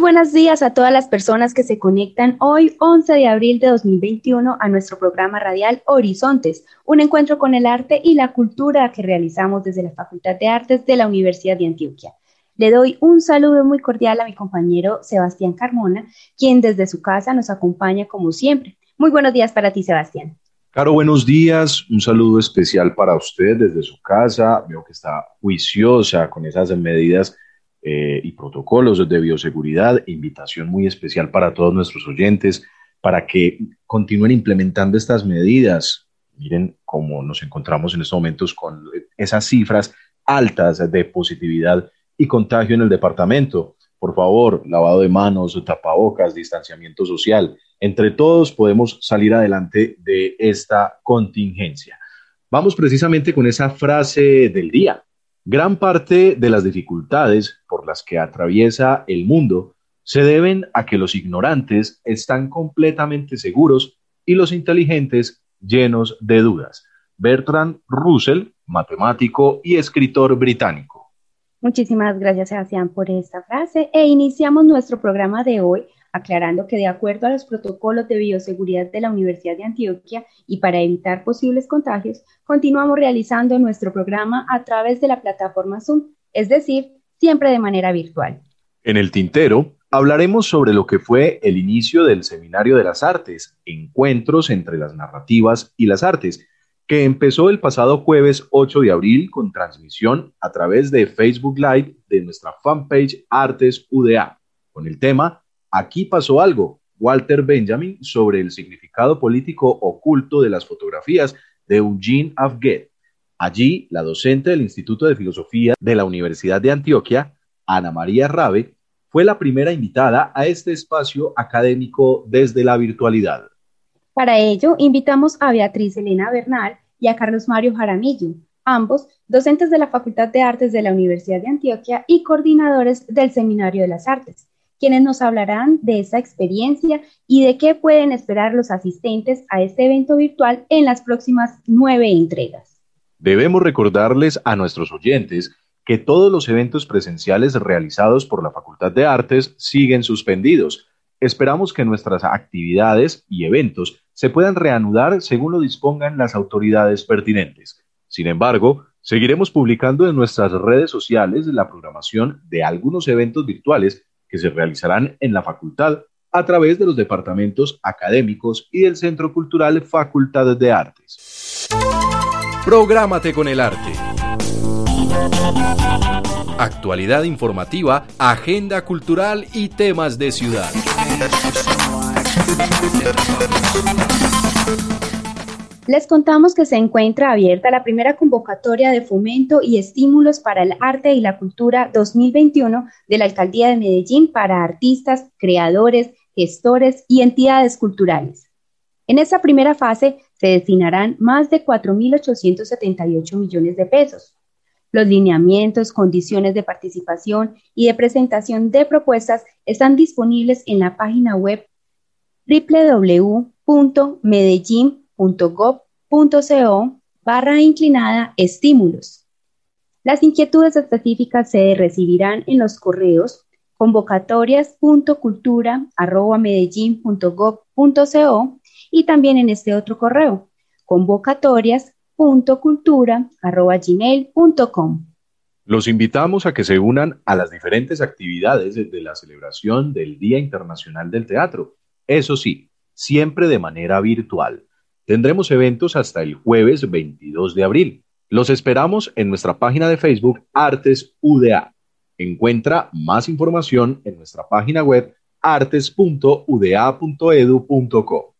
Buenos días a todas las personas que se conectan hoy, 11 de abril de 2021, a nuestro programa radial Horizontes, un encuentro con el arte y la cultura que realizamos desde la Facultad de Artes de la Universidad de Antioquia. Le doy un saludo muy cordial a mi compañero Sebastián Carmona, quien desde su casa nos acompaña como siempre. Muy buenos días para ti, Sebastián. Caro, buenos días. Un saludo especial para usted desde su casa. Veo que está juiciosa con esas medidas eh, y protocolos de bioseguridad. Invitación muy especial para todos nuestros oyentes para que continúen implementando estas medidas. Miren cómo nos encontramos en estos momentos con esas cifras altas de positividad y contagio en el departamento. Por favor, lavado de manos, tapabocas, distanciamiento social. Entre todos podemos salir adelante de esta contingencia. Vamos precisamente con esa frase del día. Gran parte de las dificultades por las que atraviesa el mundo se deben a que los ignorantes están completamente seguros y los inteligentes llenos de dudas. Bertrand Russell, matemático y escritor británico. Muchísimas gracias, Sebastián, por esta frase. E iniciamos nuestro programa de hoy aclarando que de acuerdo a los protocolos de bioseguridad de la Universidad de Antioquia y para evitar posibles contagios, continuamos realizando nuestro programa a través de la plataforma Zoom, es decir, siempre de manera virtual. En el tintero hablaremos sobre lo que fue el inicio del Seminario de las Artes, encuentros entre las narrativas y las artes, que empezó el pasado jueves 8 de abril con transmisión a través de Facebook Live de nuestra fanpage Artes UDA, con el tema Aquí pasó algo, Walter Benjamin, sobre el significado político oculto de las fotografías de Eugene Afget. Allí, la docente del Instituto de Filosofía de la Universidad de Antioquia, Ana María Rabe, fue la primera invitada a este espacio académico desde la virtualidad. Para ello, invitamos a Beatriz Elena Bernal y a Carlos Mario Jaramillo, ambos docentes de la Facultad de Artes de la Universidad de Antioquia y coordinadores del Seminario de las Artes quienes nos hablarán de esa experiencia y de qué pueden esperar los asistentes a este evento virtual en las próximas nueve entregas. Debemos recordarles a nuestros oyentes que todos los eventos presenciales realizados por la Facultad de Artes siguen suspendidos. Esperamos que nuestras actividades y eventos se puedan reanudar según lo dispongan las autoridades pertinentes. Sin embargo, seguiremos publicando en nuestras redes sociales la programación de algunos eventos virtuales que se realizarán en la facultad a través de los departamentos académicos y del Centro Cultural Facultad de Artes. Prográmate con el arte. Actualidad informativa, agenda cultural y temas de ciudad. Les contamos que se encuentra abierta la primera convocatoria de fomento y estímulos para el arte y la cultura 2021 de la Alcaldía de Medellín para artistas, creadores, gestores y entidades culturales. En esta primera fase se destinarán más de 4.878 millones de pesos. Los lineamientos, condiciones de participación y de presentación de propuestas están disponibles en la página web www.medellín.com .gov.co barra inclinada estímulos. Las inquietudes específicas se recibirán en los correos convocatorias.cultura.medellín.gov.co y también en este otro correo convocatorias.cultura.gmail.com. Los invitamos a que se unan a las diferentes actividades de la celebración del Día Internacional del Teatro. Eso sí, siempre de manera virtual. Tendremos eventos hasta el jueves 22 de abril. Los esperamos en nuestra página de Facebook Artes UDA. Encuentra más información en nuestra página web artes.uda.edu.co.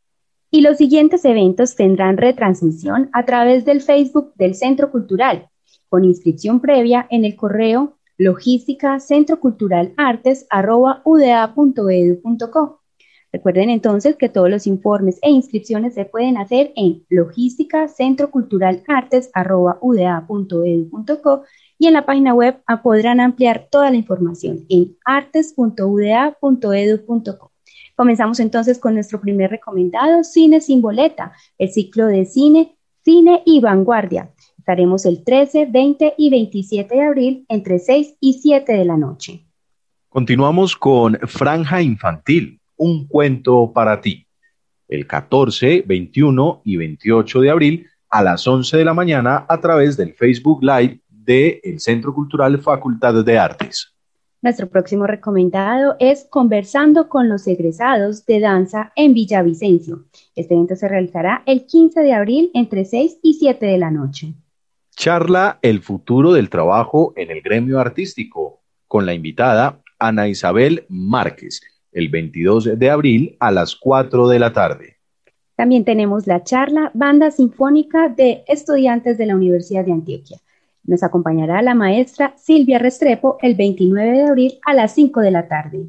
Y los siguientes eventos tendrán retransmisión a través del Facebook del Centro Cultural, con inscripción previa en el correo logística centroculturalartes.uda.edu.co. Recuerden entonces que todos los informes e inscripciones se pueden hacer en logística centro cultural artes y en la página web podrán ampliar toda la información en artes.uda.edu.co. Comenzamos entonces con nuestro primer recomendado, Cine sin boleta, el ciclo de cine, cine y vanguardia. Estaremos el 13, 20 y 27 de abril entre 6 y 7 de la noche. Continuamos con Franja Infantil, un cuento para ti. El 14, 21 y 28 de abril a las 11 de la mañana a través del Facebook Live del Centro Cultural Facultad de Artes. Nuestro próximo recomendado es Conversando con los egresados de danza en Villavicencio. Este evento se realizará el 15 de abril entre 6 y 7 de la noche. Charla El futuro del trabajo en el gremio artístico con la invitada Ana Isabel Márquez el 22 de abril a las 4 de la tarde. También tenemos la charla Banda Sinfónica de Estudiantes de la Universidad de Antioquia. Nos acompañará la maestra Silvia Restrepo el 29 de abril a las 5 de la tarde.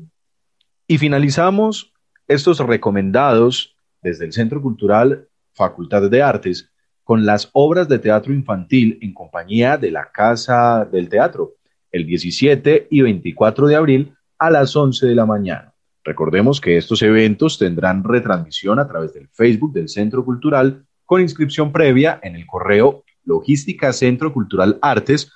Y finalizamos estos recomendados desde el Centro Cultural Facultad de Artes con las obras de teatro infantil en compañía de la Casa del Teatro, el 17 y 24 de abril a las 11 de la mañana. Recordemos que estos eventos tendrán retransmisión a través del Facebook del Centro Cultural con inscripción previa en el correo logística centro cultural artes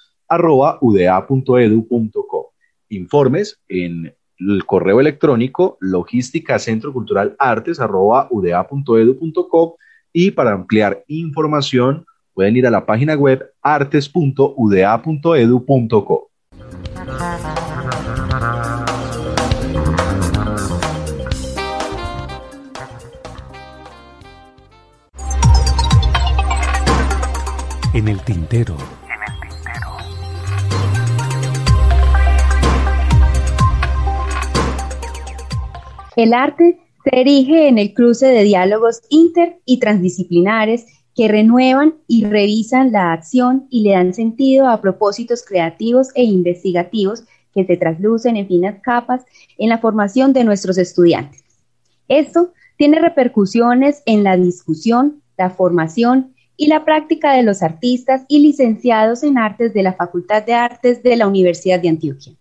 uda.edu.co. Informes en el correo electrónico logística centro cultural artes uda.edu.co y para ampliar información pueden ir a la página web artes.uda.edu.co. En el tintero. El arte se erige en el cruce de diálogos inter y transdisciplinares que renuevan y revisan la acción y le dan sentido a propósitos creativos e investigativos que se traslucen en finas capas en la formación de nuestros estudiantes. Esto tiene repercusiones en la discusión, la formación y la práctica de los artistas y licenciados en artes de la Facultad de Artes de la Universidad de Antioquia.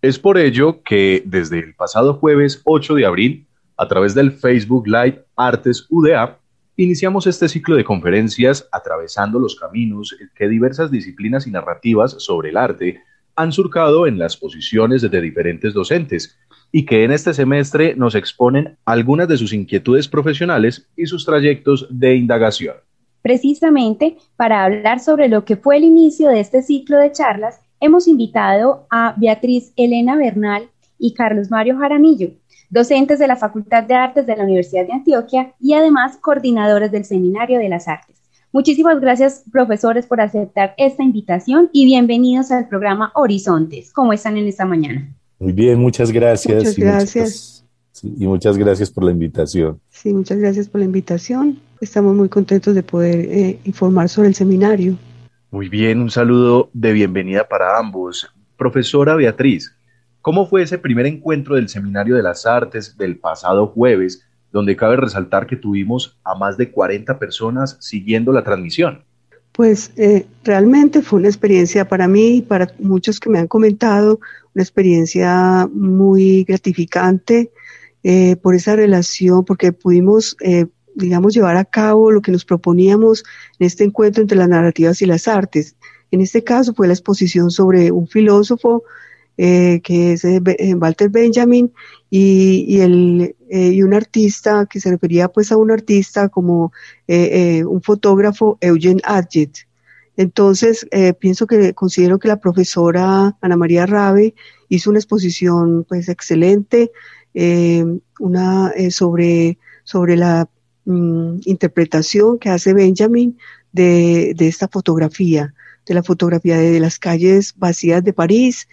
Es por ello que desde el pasado jueves 8 de abril, a través del Facebook Live Artes UDA, iniciamos este ciclo de conferencias atravesando los caminos que diversas disciplinas y narrativas sobre el arte han surcado en las posiciones de diferentes docentes y que en este semestre nos exponen algunas de sus inquietudes profesionales y sus trayectos de indagación. Precisamente para hablar sobre lo que fue el inicio de este ciclo de charlas, hemos invitado a Beatriz Elena Bernal y Carlos Mario Jaramillo, docentes de la Facultad de Artes de la Universidad de Antioquia y además coordinadores del Seminario de las Artes. Muchísimas gracias, profesores, por aceptar esta invitación y bienvenidos al programa Horizontes. ¿Cómo están en esta mañana? Muy bien, muchas gracias. Muchas gracias y muchas gracias por la invitación. Sí, muchas gracias por la invitación. Estamos muy contentos de poder eh, informar sobre el seminario. Muy bien, un saludo de bienvenida para ambos. Profesora Beatriz, ¿cómo fue ese primer encuentro del Seminario de las Artes del pasado jueves, donde cabe resaltar que tuvimos a más de 40 personas siguiendo la transmisión? Pues eh, realmente fue una experiencia para mí y para muchos que me han comentado, una experiencia muy gratificante, eh, por esa relación, porque pudimos, eh, digamos, llevar a cabo lo que nos proponíamos en este encuentro entre las narrativas y las artes. En este caso fue la exposición sobre un filósofo eh, que es Walter Benjamin y, el, y un artista que se refería pues a un artista como un fotógrafo Eugene Adjet. Entonces, pienso que considero que la profesora Ana María Rabe hizo una exposición pues excelente, eh, una eh, sobre, sobre la mm, interpretación que hace Benjamin de, esta fotografía, de la fotografía de, las calles vacías de París.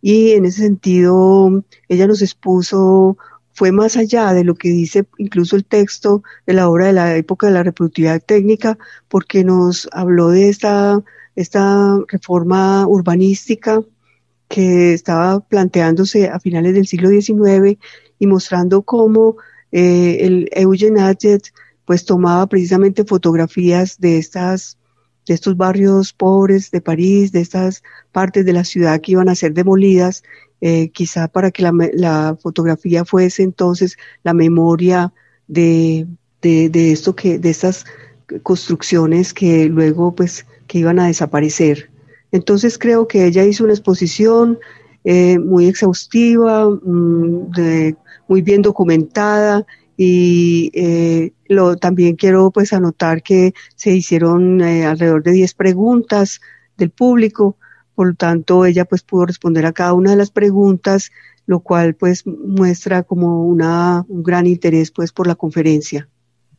Y en ese sentido, ella nos expuso fue más allá de lo que dice incluso el texto de la obra de la época de la reproductividad técnica, porque nos habló de esta, esta reforma urbanística que estaba planteándose a finales del siglo XIX y mostrando cómo el Eugen Adjet pues tomaba precisamente fotografías de estas de estos barrios pobres de París, de estas partes de la ciudad que iban a ser demolidas, eh, quizá para que la, fotografía fuese entonces la memoria de, de, esto que, de estas construcciones que luego pues que iban a desaparecer. Entonces creo que ella hizo una exposición eh, muy exhaustiva, mm, muy bien documentada y eh, lo, también quiero pues anotar que se hicieron eh, alrededor de 10 preguntas del público, por lo tanto ella pues pudo responder a cada una de las preguntas, lo cual pues muestra como una, un gran interés pues por la conferencia.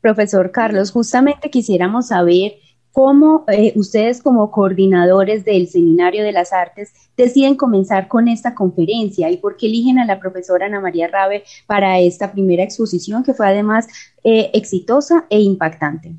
Profesor Carlos, justamente quisiéramos saber ¿Cómo eh, ustedes como coordinadores del Seminario de las Artes deciden comenzar con esta conferencia y por qué eligen a la profesora Ana María Rabe para esta primera exposición que fue además eh, exitosa e impactante?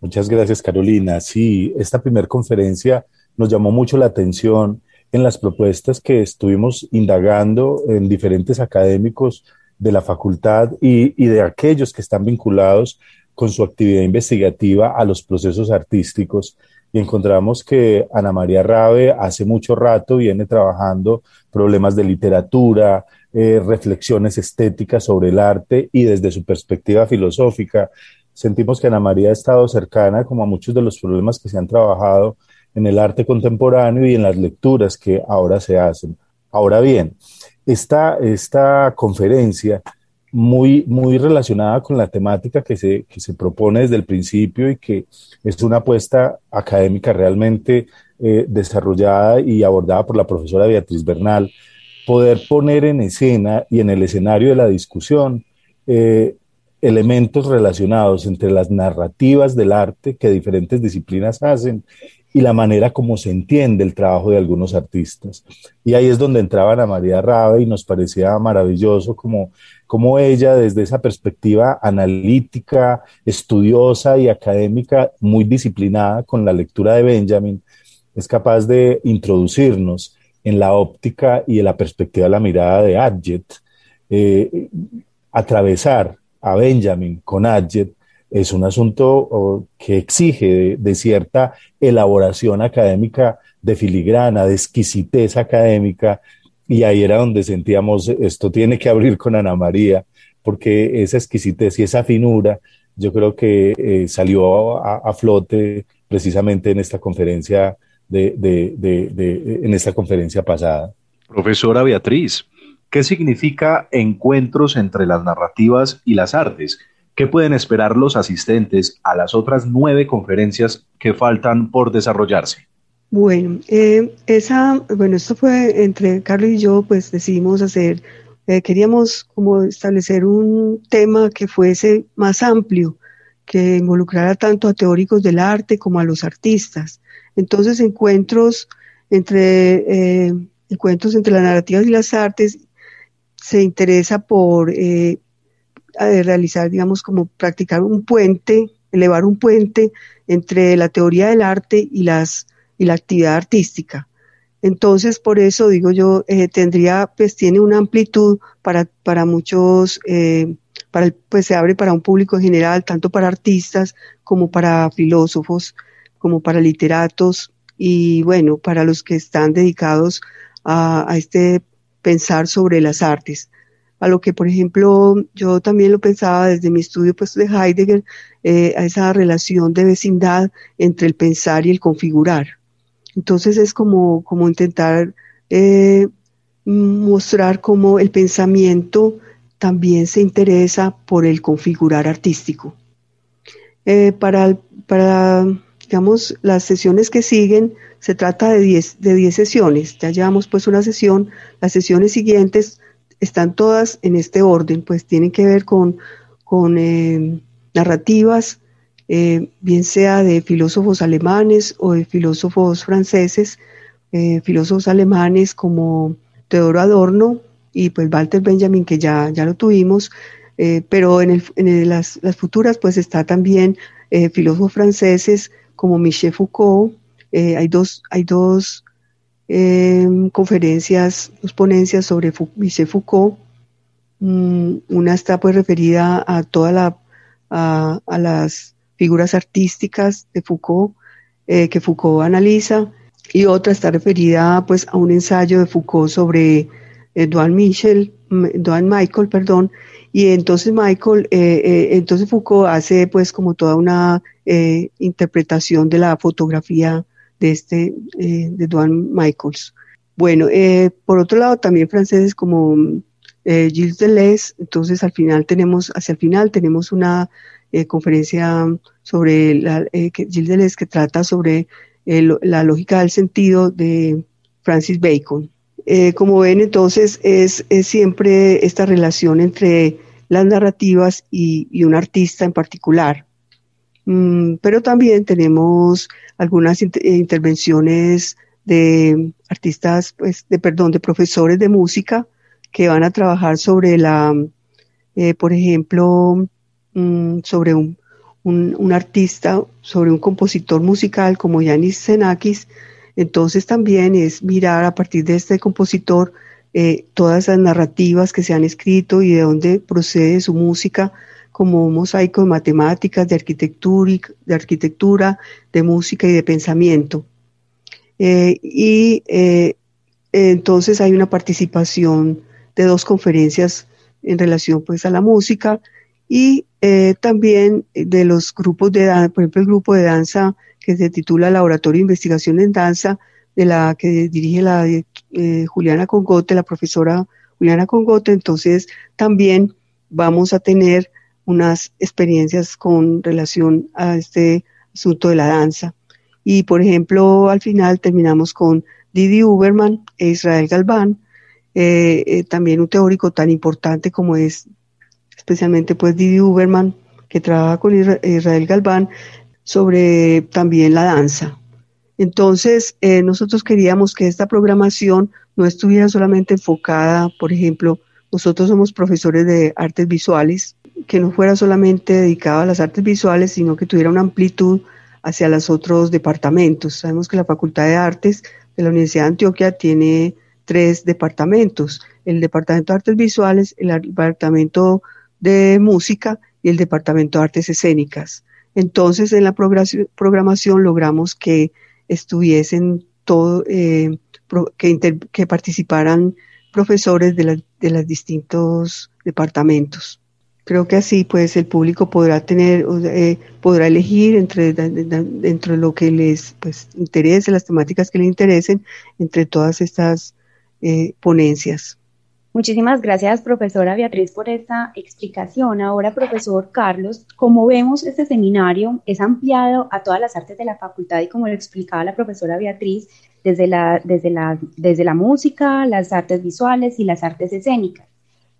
Muchas gracias Carolina. Sí, esta primera conferencia nos llamó mucho la atención en las propuestas que estuvimos indagando en diferentes académicos de la facultad y, y de aquellos que están vinculados con su actividad investigativa a los procesos artísticos y encontramos que Ana María Rabe hace mucho rato viene trabajando problemas de literatura, eh, reflexiones estéticas sobre el arte y desde su perspectiva filosófica. Sentimos que Ana María ha estado cercana como a muchos de los problemas que se han trabajado en el arte contemporáneo y en las lecturas que ahora se hacen. Ahora bien, esta, esta conferencia muy, muy relacionada con la temática que se, que se propone desde el principio y que es una apuesta académica realmente eh, desarrollada y abordada por la profesora Beatriz Bernal, poder poner en escena y en el escenario de la discusión eh, elementos relacionados entre las narrativas del arte que diferentes disciplinas hacen y la manera como se entiende el trabajo de algunos artistas. Y ahí es donde entraba Ana María Rabe y nos parecía maravilloso como cómo ella desde esa perspectiva analítica, estudiosa y académica, muy disciplinada con la lectura de Benjamin, es capaz de introducirnos en la óptica y en la perspectiva de la mirada de Adjet, eh, atravesar a Benjamin con Adjet es un asunto que exige de, cierta elaboración académica, de filigrana, de exquisitez académica, y ahí era donde sentíamos, esto tiene que abrir con Ana María, porque esa exquisitez y esa finura, yo creo que eh, salió a, flote precisamente en esta conferencia de, en esta conferencia pasada. Profesora Beatriz, ¿qué significa encuentros entre las narrativas y las artes? ¿Qué pueden esperar los asistentes a las otras nueve conferencias que faltan por desarrollarse? Bueno, eh, esa, bueno, esto fue entre Carlos y yo, pues decidimos hacer, eh, queríamos como establecer un tema que fuese más amplio, que involucrara tanto a teóricos del arte como a los artistas. Entonces, encuentros entre, eh, encuentros entre las narrativas y las artes se interesa por eh, realizar, digamos, como practicar un puente, elevar un puente entre la teoría del arte y las y la actividad artística. Entonces, por eso digo yo, eh, tendría, pues tiene una amplitud para, para muchos, eh, para pues se abre para un público en general, tanto para artistas como para filósofos, como para literatos y bueno, para los que están dedicados a, a este pensar sobre las artes. A lo que, por ejemplo, yo también lo pensaba desde mi estudio pues, de Heidegger, eh, a esa relación de vecindad entre el pensar y el configurar. Entonces es como, como intentar eh, mostrar cómo el pensamiento también se interesa por el configurar artístico. Eh, para, para, digamos, las sesiones que siguen, se trata de 10 de diez sesiones. Ya llevamos pues una sesión, las sesiones siguientes están todas en este orden, pues tienen que ver con, con eh, narrativas, eh, bien sea de filósofos alemanes o de filósofos franceses, eh, filósofos alemanes como Teodoro Adorno y pues Walter Benjamin, que ya, ya lo tuvimos, eh, pero en, las, futuras pues está también filósofos franceses como Michel Foucault, hay dos, hay dos conferencias, dos ponencias sobre Michel Foucault, Mm, una está pues referida a toda la, a, las figuras artísticas de Foucault, eh, que Foucault analiza, y otra está referida pues a un ensayo de Foucault sobre Edouard Michel, Duane Michael, perdón, y entonces Michael, eh, eh, entonces Foucault hace pues como toda una eh, interpretación de la fotografía de este, de Duane Michaels. Bueno, por otro lado también franceses como Gilles Deleuze, entonces al final tenemos, hacia el final tenemos una conferencia sobre la, Gilles Deleuze que trata sobre la lógica del sentido de Francis Bacon. Eh, como ven, entonces es, siempre esta relación entre las narrativas y, un artista en particular. Mm, pero también tenemos algunas eh, intervenciones de artistas, pues, de perdón, de profesores de música que van a trabajar sobre la, eh, por ejemplo, mm, sobre un, un, artista, sobre un compositor musical como Yanis Xenakis, entonces también es mirar a partir de este compositor eh, todas esas narrativas que se han escrito y de dónde procede su música como un mosaico de matemáticas, de arquitectura, de, arquitectura, de música y de pensamiento. Eh, y eh, entonces hay una participación de dos conferencias en relación pues a la música y también de los grupos de danza, por ejemplo el grupo de danza que se titula Laboratorio de Investigación en Danza, de la que dirige la eh, Juliana Congote, la profesora Juliana Congote. Entonces, también vamos a tener unas experiencias con relación a este asunto de la danza. Y, por ejemplo, al final terminamos con Didi Uberman e Israel Galván, eh, eh, también un teórico tan importante como es especialmente pues Didi Uberman, que trabaja con Israel Galván, sobre también la danza. Entonces, eh, nosotros queríamos que esta programación no estuviera solamente enfocada, por ejemplo, nosotros somos profesores de artes visuales, que no fuera solamente dedicado a las artes visuales, sino que tuviera una amplitud hacia los otros departamentos. Sabemos que la Facultad de Artes de la Universidad de Antioquia tiene tres departamentos, el Departamento de Artes Visuales, el Departamento de Música y el Departamento de Artes Escénicas. Entonces, en la programación logramos que estuviesen todo, eh, que, participaran profesores de, los distintos departamentos. Creo que así, pues, el público podrá tener, eh, podrá elegir entre dentro de lo que les pues, interese, las temáticas que le interesen, entre todas estas eh, ponencias. Muchísimas gracias, profesora Beatriz, por esta explicación. Ahora, profesor Carlos, como vemos, este seminario es ampliado a todas las artes de la facultad y como lo explicaba la profesora Beatriz, desde la, desde la, desde la música, las artes visuales y las artes escénicas.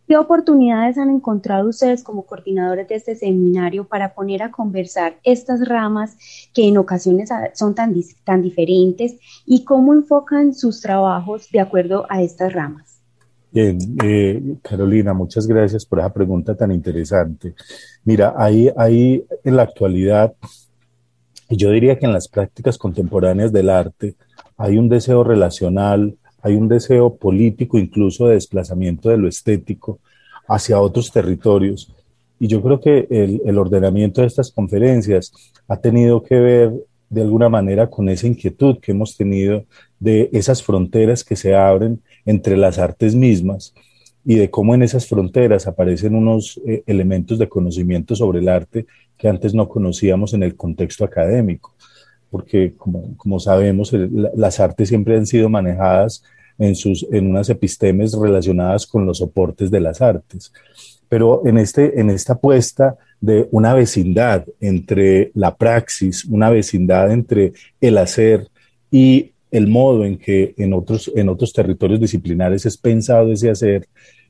¿Qué oportunidades han encontrado ustedes como coordinadores de este seminario para poner a conversar estas ramas que en ocasiones son tan, tan diferentes y cómo enfocan sus trabajos de acuerdo a estas ramas? Bien, eh, Carolina, muchas gracias por esa pregunta tan interesante. Mira, ahí, ahí en la actualidad, yo diría que en las prácticas contemporáneas del arte hay un deseo relacional, hay un deseo político, incluso de desplazamiento de lo estético hacia otros territorios. Y yo creo que el ordenamiento de estas conferencias ha tenido que ver de alguna manera con esa inquietud que hemos tenido de esas fronteras que se abren entre las artes mismas y de cómo en esas fronteras aparecen unos eh, elementos de conocimiento sobre el arte que antes no conocíamos en el contexto académico, porque como, como sabemos, las artes siempre han sido manejadas en, sus, en unas epistemes relacionadas con los soportes de las artes. Pero en, este, en esta apuesta de una vecindad entre la praxis, una vecindad entre el hacer y el modo en que en otros, en otros territorios disciplinares es pensado ese hacer,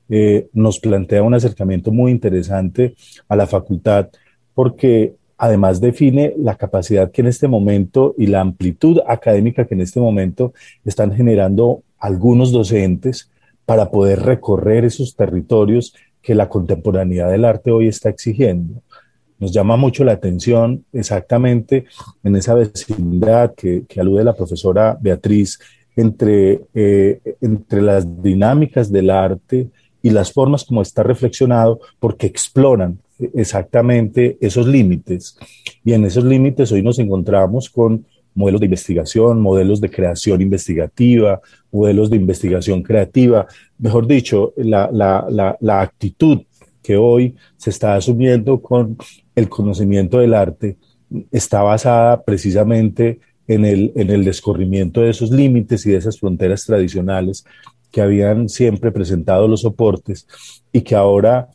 eh, nos plantea un acercamiento muy interesante a la facultad porque además define la capacidad que en este momento y la amplitud académica que en este momento están generando algunos docentes para poder recorrer esos territorios que la contemporaneidad del arte hoy está exigiendo. Nos llama mucho la atención exactamente en esa vecindad que, que alude la profesora Beatriz entre, eh, entre las dinámicas del arte y las formas como está reflexionado porque exploran exactamente esos límites. Y en esos límites hoy nos encontramos con modelos de investigación, modelos de creación investigativa, modelos de investigación creativa, mejor dicho, la, la, la, actitud que hoy se está asumiendo con el conocimiento del arte está basada precisamente en el, en el descorrimiento de esos límites y de esas fronteras tradicionales que habían siempre presentado los soportes y que ahora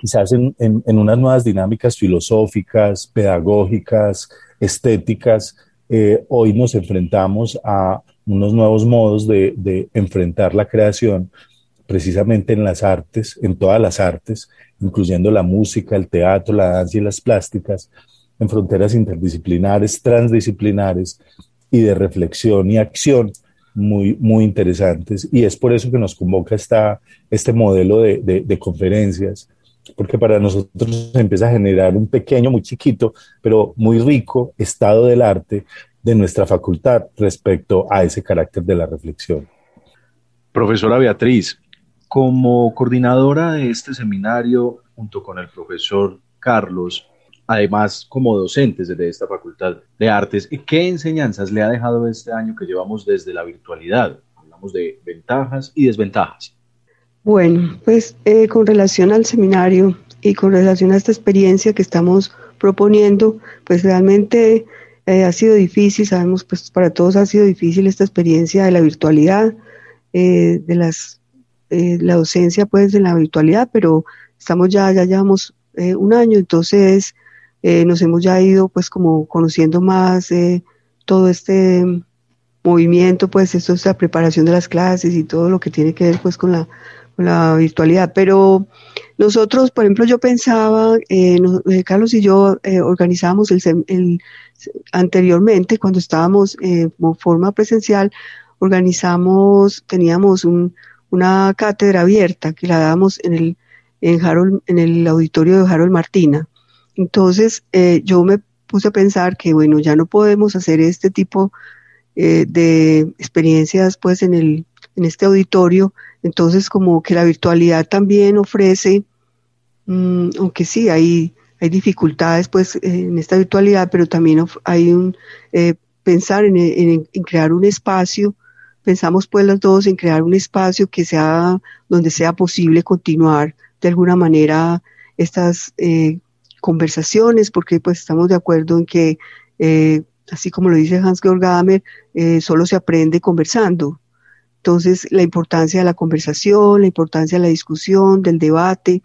quizás en, en, unas nuevas dinámicas filosóficas, pedagógicas, estéticas, eh, hoy nos enfrentamos a unos nuevos modos de, enfrentar la creación precisamente en las artes, en todas las artes, incluyendo la música, el teatro, la danza y las plásticas, en fronteras interdisciplinares, transdisciplinares y de reflexión y acción muy, muy interesantes. Y es por eso que nos convoca esta, este modelo de, de, conferencias, porque para nosotros empieza a generar un pequeño, muy chiquito, pero muy rico estado del arte de nuestra facultad respecto a ese carácter de la reflexión. Profesora Beatriz, como coordinadora de este seminario, junto con el profesor Carlos, además como docentes desde esta Facultad de Artes, ¿qué enseñanzas le ha dejado este año que llevamos desde la virtualidad? Hablamos de ventajas y desventajas. Bueno, pues eh, con relación al seminario y con relación a esta experiencia que estamos proponiendo, pues realmente eh, ha sido difícil, sabemos, pues para todos ha sido difícil esta experiencia de la virtualidad, eh, de las, la docencia pues en la virtualidad, pero estamos ya, ya llevamos un año, entonces eh, nos hemos ya ido pues como conociendo más eh, todo este movimiento, pues esto es la preparación de las clases y todo lo que tiene que ver pues con la, la virtualidad. Pero nosotros, por ejemplo, yo pensaba, eh, Carlos y yo organizábamos el, el, anteriormente, cuando estábamos como forma presencial, organizamos, teníamos un, una cátedra abierta que la dábamos en el, en, Harold, en el auditorio de Harold Martina. Entonces, eh, yo me puse a pensar que, bueno, ya no podemos hacer este tipo eh, de experiencias, pues, en, el, en este auditorio. Entonces, como que la virtualidad también ofrece, mm, aunque sí, hay, hay dificultades, pues, en esta virtualidad, pero también hay un, eh, pensar en, crear un espacio, pensamos pues los dos en crear un espacio que sea, donde sea posible continuar de alguna manera estas eh, conversaciones, porque pues estamos de acuerdo en que, eh, así como lo dice Hans-Georg Gadamer, eh, solo se aprende conversando. Entonces, la importancia de la conversación, la importancia de la discusión, del debate,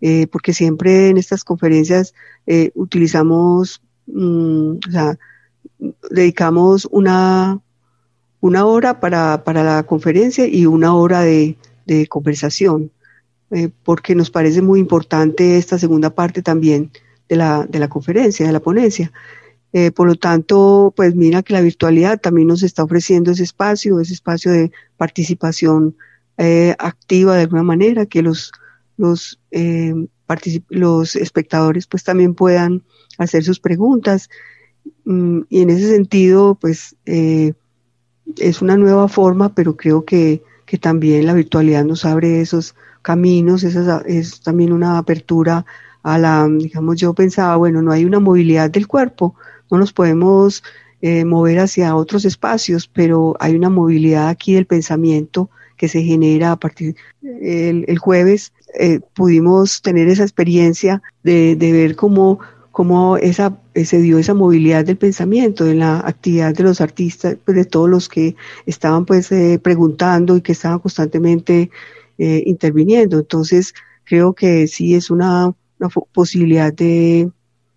eh, porque siempre en estas conferencias utilizamos, mm, o sea, dedicamos una, una hora para, para la conferencia y una hora de, de conversación. porque nos parece muy importante esta segunda parte también de la, de la conferencia, de la ponencia. Eh, por lo tanto, pues mira que la virtualidad también nos está ofreciendo ese espacio, ese espacio de participación eh, activa de alguna manera, que los, los, eh, los espectadores pues también puedan hacer sus preguntas. Mm, y en ese sentido, pues es una nueva forma, pero creo que, que también la virtualidad nos abre esos caminos, es también una apertura a la, digamos, yo pensaba, bueno, no hay una movilidad del cuerpo, no nos podemos eh, mover hacia otros espacios, pero hay una movilidad aquí del pensamiento que se genera a partir el, jueves eh, pudimos tener esa experiencia de, de ver cómo, cómo esa, se dio esa movilidad del pensamiento en la actividad de los artistas, pues de todos los que estaban pues eh, preguntando y que estaban constantemente interviniendo. Entonces, creo que sí es una una posibilidad de,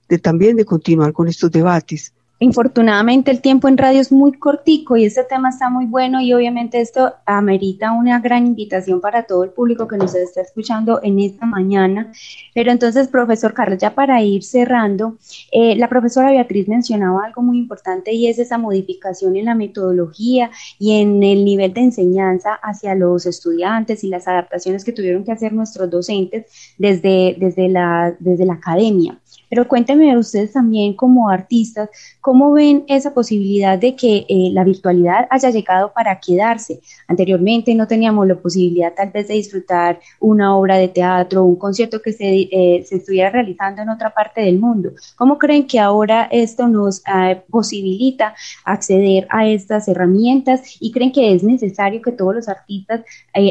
de también de continuar con estos debates. Infortunadamente el tiempo en radio es muy cortico y este tema está muy bueno y obviamente esto amerita una gran invitación para todo el público que nos está escuchando en esta mañana. Pero entonces, profesor Carlos, ya para ir cerrando, eh, la profesora Beatriz mencionaba algo muy importante y es esa modificación en la metodología y en el nivel de enseñanza hacia los estudiantes y las adaptaciones que tuvieron que hacer nuestros docentes desde, desde, la, desde la academia. Pero cuéntenme ustedes también como artistas, ¿cómo ven esa posibilidad de que eh, la virtualidad haya llegado para quedarse? Anteriormente no teníamos la posibilidad tal vez de disfrutar una obra de teatro, un concierto que se, eh, se estuviera realizando en otra parte del mundo. ¿Cómo creen que ahora esto nos eh, posibilita acceder a estas herramientas y creen que es necesario que todos los artistas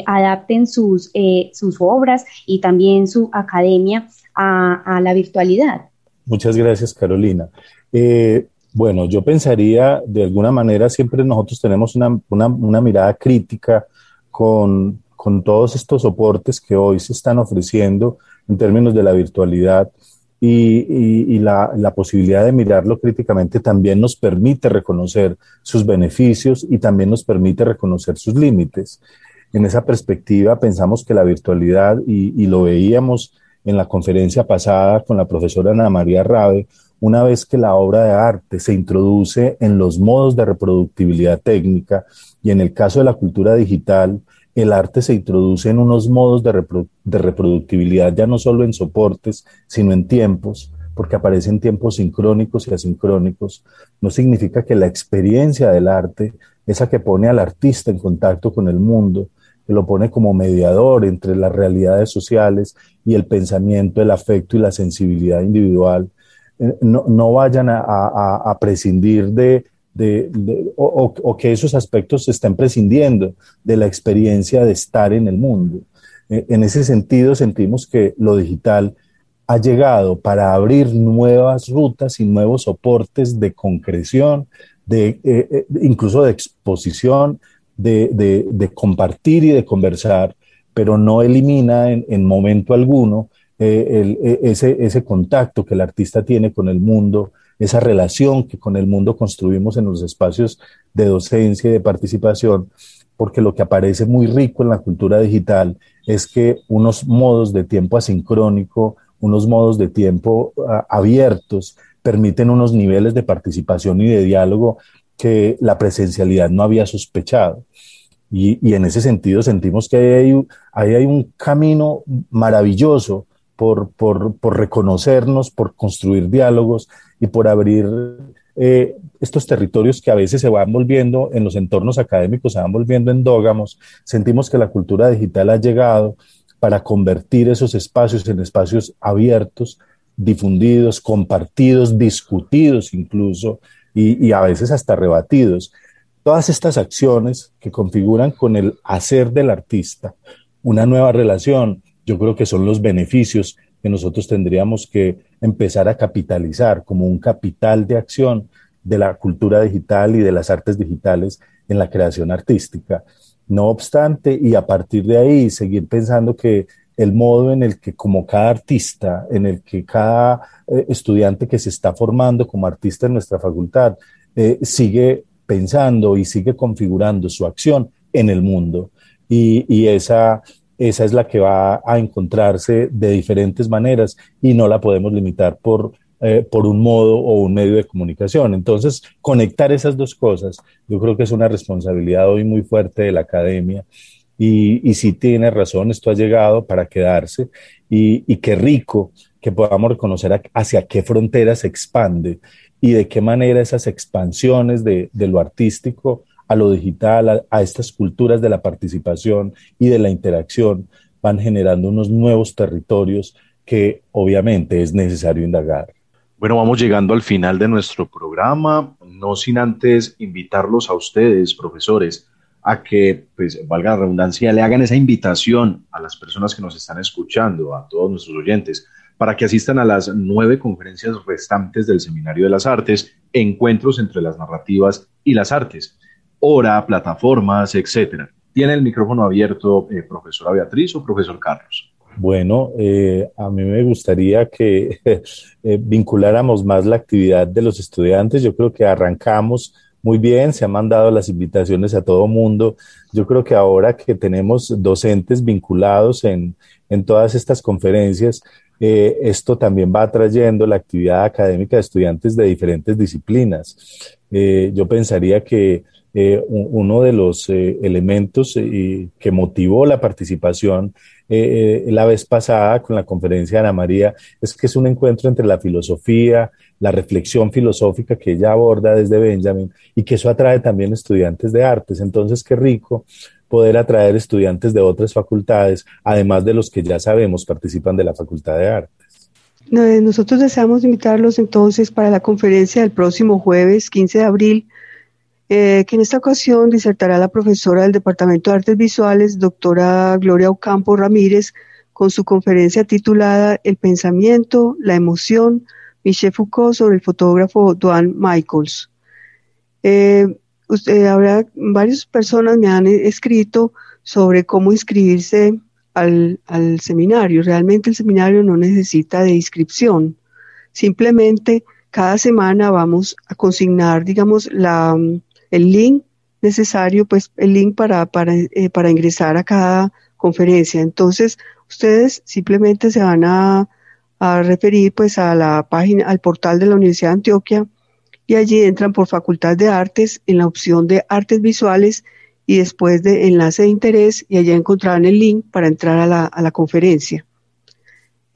adapten sus, sus obras y también su academia a, la virtualidad. Muchas gracias, Carolina. Eh, bueno, yo pensaría, de alguna manera, siempre nosotros tenemos una, mirada crítica con, todos estos soportes que hoy se están ofreciendo en términos de la virtualidad y, la, la, posibilidad de mirarlo críticamente también nos permite reconocer sus beneficios y también nos permite reconocer sus límites. En esa perspectiva pensamos que la virtualidad, y, lo veíamos en la conferencia pasada con la profesora Ana María Rabe, una vez que la obra de arte se introduce en los modos de reproductibilidad técnica y en el caso de la cultura digital, el arte se introduce en unos modos de, reproductibilidad ya no solo en soportes, sino en tiempos, porque aparecen tiempos sincrónicos y asincrónicos, no significa que la experiencia del arte, esa que pone al artista en contacto con el mundo, que lo pone como mediador entre las realidades sociales y el pensamiento, el afecto y la sensibilidad individual, eh, no, vayan a, prescindir de, o, que esos aspectos se estén prescindiendo de la experiencia de estar en el mundo. Eh, en ese sentido, sentimos que lo digital ha llegado para abrir nuevas rutas y nuevos soportes de concreción, de, eh, incluso de exposición, de, compartir y de conversar, pero no elimina en, momento alguno eh, e, ese, ese contacto que el artista tiene con el mundo, esa relación que con el mundo construimos en los espacios de docencia y de participación, porque lo que aparece muy rico en la cultura digital es que unos modos de tiempo asincrónico, unos modos de tiempo ah, abiertos, permiten unos niveles de participación y de diálogo que la presencialidad no había sospechado. Y, en ese sentido sentimos que ahí hay, hay un camino maravilloso por, reconocernos, por construir diálogos y por abrir eh, estos territorios que a veces se van volviendo en los entornos académicos, se van volviendo endógamos. Sentimos que la cultura digital ha llegado para convertir esos espacios en espacios abiertos, difundidos, compartidos, discutidos incluso, y, a veces hasta rebatidos. Todas estas acciones que configuran con el hacer del artista una nueva relación, yo creo que son los beneficios que nosotros tendríamos que empezar a capitalizar como un capital de acción de la cultura digital y de las artes digitales en la creación artística. No obstante, y a partir de ahí seguir pensando que el modo en el que como cada artista, en el que cada eh, estudiante que se está formando como artista en nuestra facultad eh, sigue pensando y sigue configurando su acción en el mundo. Y, esa, esa es la que va a encontrarse de diferentes maneras y no la podemos limitar por, eh, por un modo o un medio de comunicación. Entonces, conectar esas dos cosas, yo creo que es una responsabilidad hoy muy fuerte de la academia y, si tiene razón, esto ha llegado para quedarse y, qué rico que podamos reconocer hacia qué fronteras se expande y de qué manera esas expansiones de, lo artístico a lo digital, a, estas culturas de la participación y de la interacción van generando unos nuevos territorios que obviamente es necesario indagar. Bueno, vamos llegando al final de nuestro programa, no sin antes invitarlos a ustedes, profesores, a que, pues, valga la redundancia, le hagan esa invitación a las personas que nos están escuchando, a todos nuestros oyentes, para que asistan a las nueve conferencias restantes del Seminario de las Artes, encuentros entre las narrativas y las artes, hora, plataformas, etcétera. Tiene el micrófono abierto, eh, profesora Beatriz o profesor Carlos. Bueno, eh, a mí me gustaría que eh, vinculáramos más la actividad de los estudiantes. Yo creo que arrancamos muy bien, se han mandado las invitaciones a todo mundo. Yo creo que ahora que tenemos docentes vinculados en, todas estas conferencias, eh, esto también va atrayendo la actividad académica de estudiantes de diferentes disciplinas. Eh, yo pensaría que eh, uno de los elementos que motivó la participación la vez pasada con la conferencia de Ana María es que es un encuentro entre la filosofía, la reflexión filosófica que ella aborda desde Benjamin y que eso atrae también estudiantes de artes. Entonces, qué rico poder atraer estudiantes de otras facultades, además de los que ya sabemos participan de la Facultad de Artes. Eh, nosotros deseamos invitarlos entonces para la conferencia del próximo jueves 15 de abril, eh, que en esta ocasión disertará la profesora del Departamento de Artes Visuales, doctora Gloria Ocampo Ramírez, con su conferencia titulada El pensamiento, la emoción, Michel Foucault sobre el fotógrafo Duane Michaels. Eh, varias personas me han escrito sobre cómo inscribirse al, seminario. Realmente el seminario no necesita de inscripción. Simplemente cada semana vamos a consignar, digamos, la, el link necesario, pues el link para, para, eh, para ingresar a cada conferencia. Entonces, ustedes simplemente se van a, a referir pues a la página, al portal de la Universidad de Antioquia y allí entran por Facultad de Artes en la opción de Artes Visuales y después de Enlace de Interés y allá encontrarán el link para entrar a la, a la conferencia.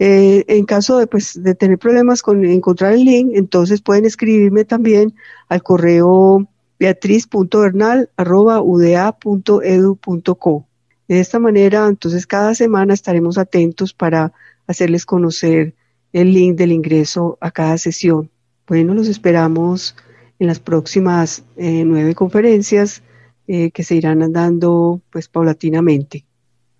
Eh, en caso de, pues, de tener problemas con encontrar el link, entonces pueden escribirme también al correo beatriz.bernal.uda.edu.co. De esta manera, entonces cada semana estaremos atentos para hacerles conocer el link del ingreso a cada sesión. Bueno, los esperamos en las próximas eh, nueve conferencias eh, que se irán dando pues paulatinamente.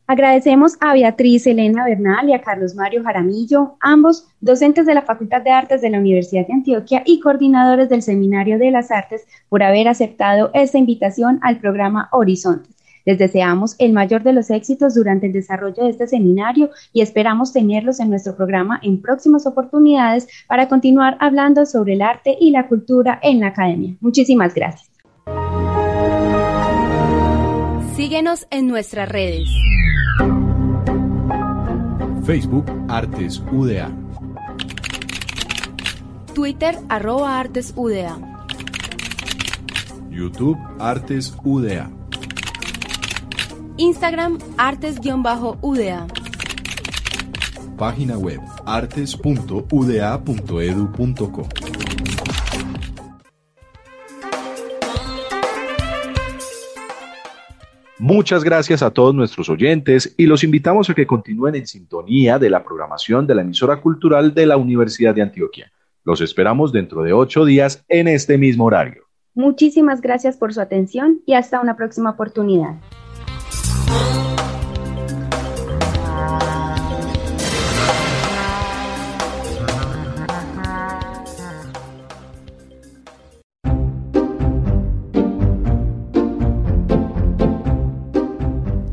Agradecemos a Beatriz Elena Bernal y a Carlos Mario Jaramillo, ambos docentes de la Facultad de Artes de la Universidad de Antioquia y coordinadores del Seminario de las Artes, por haber aceptado esta invitación al programa Horizontes. Les deseamos el mayor de los éxitos durante el desarrollo de este seminario y esperamos tenerlos en nuestro programa en próximas oportunidades para continuar hablando sobre el arte y la cultura en la academia. Muchísimas gracias. Síguenos en nuestras redes. Facebook Artes UDA. Twitter arroba Artes UDA. YouTube Artes UDA. Instagram artes-uda. Página web artes.uda.edu.co. Muchas gracias a todos nuestros oyentes y los invitamos a que continúen en sintonía de la programación de la emisora cultural de la Universidad de Antioquia. Los esperamos dentro de ocho días en este mismo horario. Muchísimas gracias por su atención y hasta una próxima oportunidad.